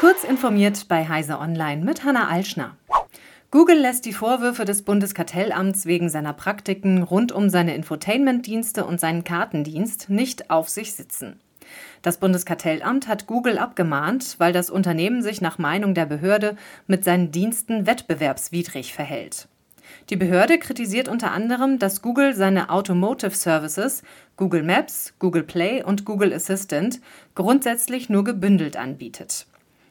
Kurz informiert bei Heise Online mit Hanna Alschner. Google lässt die Vorwürfe des Bundeskartellamts wegen seiner Praktiken rund um seine Infotainment-Dienste und seinen Kartendienst nicht auf sich sitzen. Das Bundeskartellamt hat Google abgemahnt, weil das Unternehmen sich nach Meinung der Behörde mit seinen Diensten wettbewerbswidrig verhält. Die Behörde kritisiert unter anderem, dass Google seine Automotive Services Google Maps, Google Play und Google Assistant grundsätzlich nur gebündelt anbietet.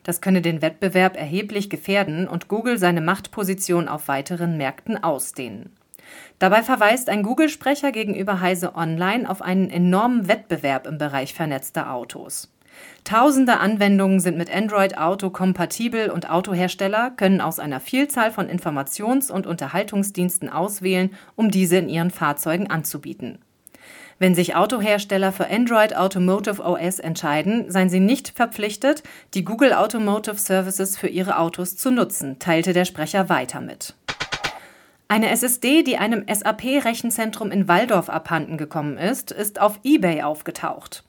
Das könne den Wettbewerb erheblich gefährden und Google seine Machtposition auf weiteren Märkten ausdehnen. Dabei verweist ein Google-Sprecher gegenüber Heise Online auf einen enormen Wettbewerb im Bereich vernetzter Autos. Tausende Anwendungen sind mit Android Auto kompatibel und Autohersteller können aus einer Vielzahl von Informations- und Unterhaltungsdiensten auswählen, um diese in ihren Fahrzeugen anzubieten. Wenn sich Autohersteller für Android Automotive OS entscheiden, seien sie nicht verpflichtet, die Google Automotive Services für ihre Autos zu nutzen, teilte der Sprecher weiter mit. Eine SSD, die einem SAP-Rechenzentrum in Waldorf abhanden gekommen ist, ist auf eBay aufgetaucht.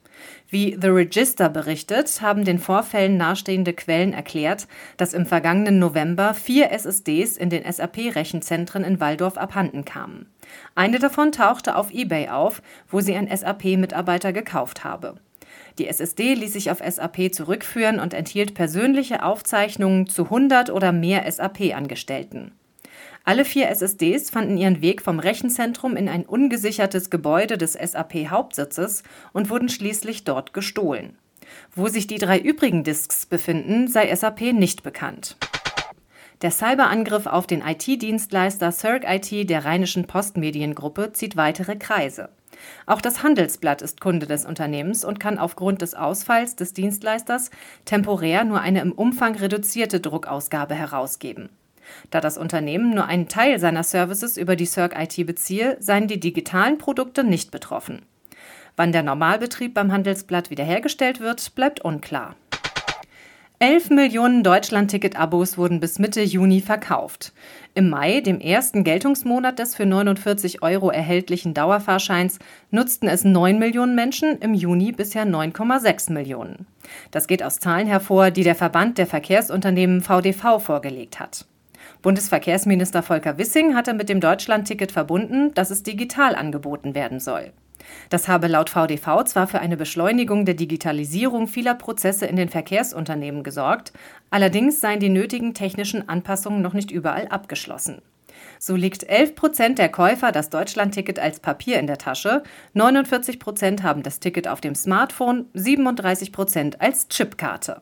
Wie The Register berichtet, haben den Vorfällen nahestehende Quellen erklärt, dass im vergangenen November vier SSDs in den SAP-Rechenzentren in Waldorf abhanden kamen. Eine davon tauchte auf eBay auf, wo sie ein SAP-Mitarbeiter gekauft habe. Die SSD ließ sich auf SAP zurückführen und enthielt persönliche Aufzeichnungen zu 100 oder mehr SAP-Angestellten. Alle vier SSDs fanden ihren Weg vom Rechenzentrum in ein ungesichertes Gebäude des SAP-Hauptsitzes und wurden schließlich dort gestohlen. Wo sich die drei übrigen Disks befinden, sei SAP nicht bekannt. Der Cyberangriff auf den IT-Dienstleister Circ IT der Rheinischen Postmediengruppe zieht weitere Kreise. Auch das Handelsblatt ist Kunde des Unternehmens und kann aufgrund des Ausfalls des Dienstleisters temporär nur eine im Umfang reduzierte Druckausgabe herausgeben. Da das Unternehmen nur einen Teil seiner Services über die Circ IT beziehe, seien die digitalen Produkte nicht betroffen. Wann der Normalbetrieb beim Handelsblatt wiederhergestellt wird, bleibt unklar. 11 Millionen Deutschland-Ticket-Abos wurden bis Mitte Juni verkauft. Im Mai, dem ersten Geltungsmonat des für 49 Euro erhältlichen Dauerfahrscheins, nutzten es 9 Millionen Menschen, im Juni bisher 9,6 Millionen. Das geht aus Zahlen hervor, die der Verband der Verkehrsunternehmen VDV vorgelegt hat. Bundesverkehrsminister Volker Wissing hatte mit dem Deutschlandticket verbunden, dass es digital angeboten werden soll. Das habe laut VDV zwar für eine Beschleunigung der Digitalisierung vieler Prozesse in den Verkehrsunternehmen gesorgt, allerdings seien die nötigen technischen Anpassungen noch nicht überall abgeschlossen. So liegt 11 Prozent der Käufer das Deutschlandticket als Papier in der Tasche, 49 Prozent haben das Ticket auf dem Smartphone, 37 Prozent als Chipkarte.